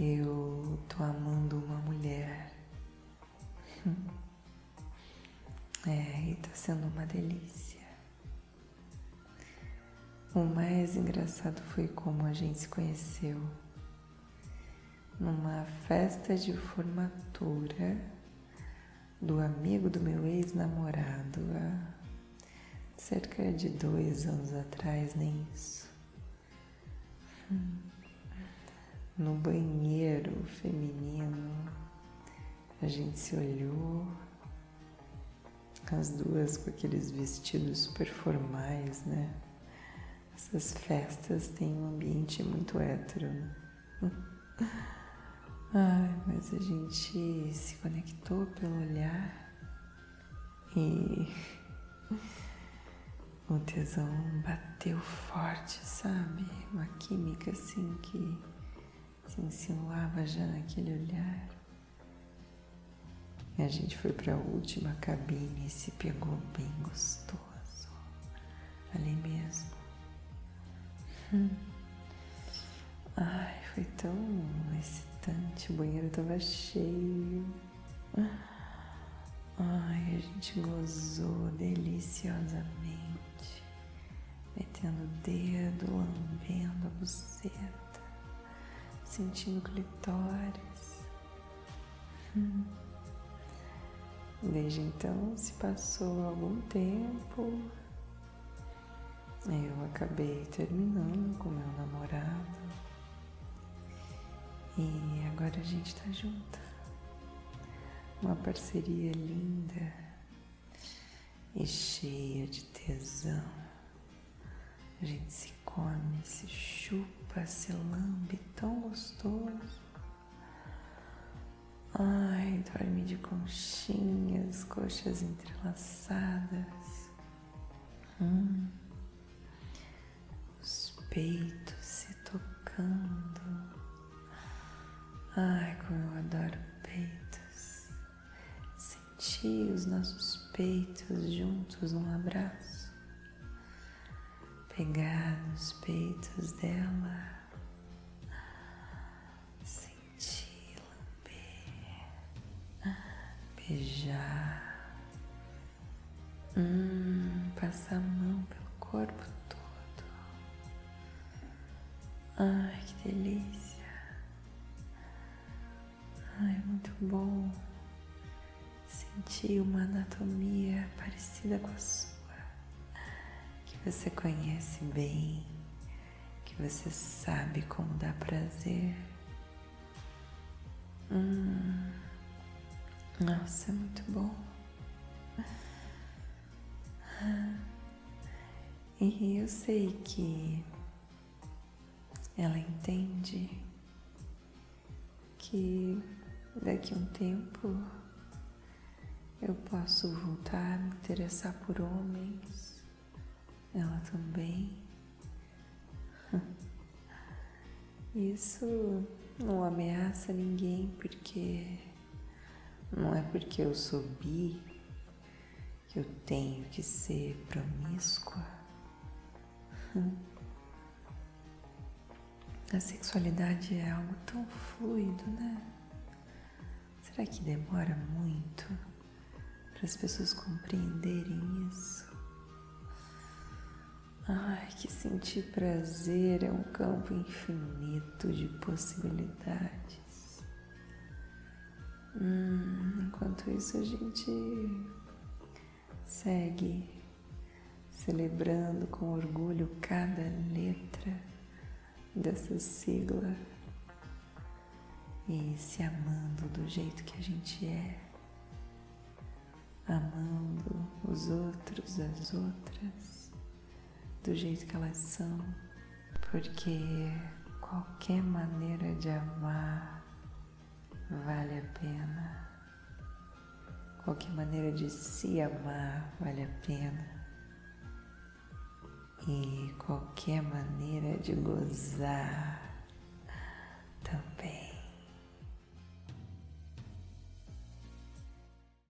Eu tô amando uma mulher. É, e tá sendo uma delícia. O mais engraçado foi como a gente se conheceu numa festa de formatura do amigo do meu ex-namorado há cerca de dois anos atrás, nem isso. Hum. No banheiro feminino, a gente se olhou, as duas com aqueles vestidos super formais, né? Essas festas têm um ambiente muito hétero, né? Ai, mas a gente se conectou pelo olhar e o tesão bateu forte, sabe? Uma química assim que se insinuava já naquele olhar. E a gente foi para a última cabine e se pegou bem gostoso ali mesmo. Hum. Ai, foi tão excitante, o banheiro estava cheio. Ai, a gente gozou deliciosamente, metendo o dedo, lambendo a buceta, sentindo clitóris. Hum. Desde então se passou algum tempo. Eu acabei terminando com meu namorado. E agora a gente tá junta. Uma parceria linda e cheia de tesão. A gente se come, se chupa, se lambe tão gostoso. Ai, dorme de conchinhas, coxas entrelaçadas. Hum. Os peitos se tocando. Ai, como eu adoro peitos. Sentir os nossos peitos juntos num abraço. Pegar nos peitos dela beijar, hum, passar a mão pelo corpo todo. Ai, que delícia! Ai, muito bom sentir uma anatomia parecida com a sua, você conhece bem, que você sabe como dá prazer. Hum. Nossa, é muito bom. E eu sei que ela entende que daqui a um tempo eu posso voltar a me interessar por homens, ela também. Isso não ameaça ninguém porque não é porque eu sou bi que eu tenho que ser promíscua. A sexualidade é algo tão fluido, né? Será que demora muito para as pessoas compreenderem isso? Ai, que sentir prazer é um campo infinito de possibilidades. Hum, enquanto isso, a gente segue celebrando com orgulho cada letra dessa sigla e se amando do jeito que a gente é, amando os outros, as outras, do jeito que elas são, porque qualquer maneira de amar vale a pena. Qualquer maneira de se amar vale a pena. E qualquer maneira de gozar.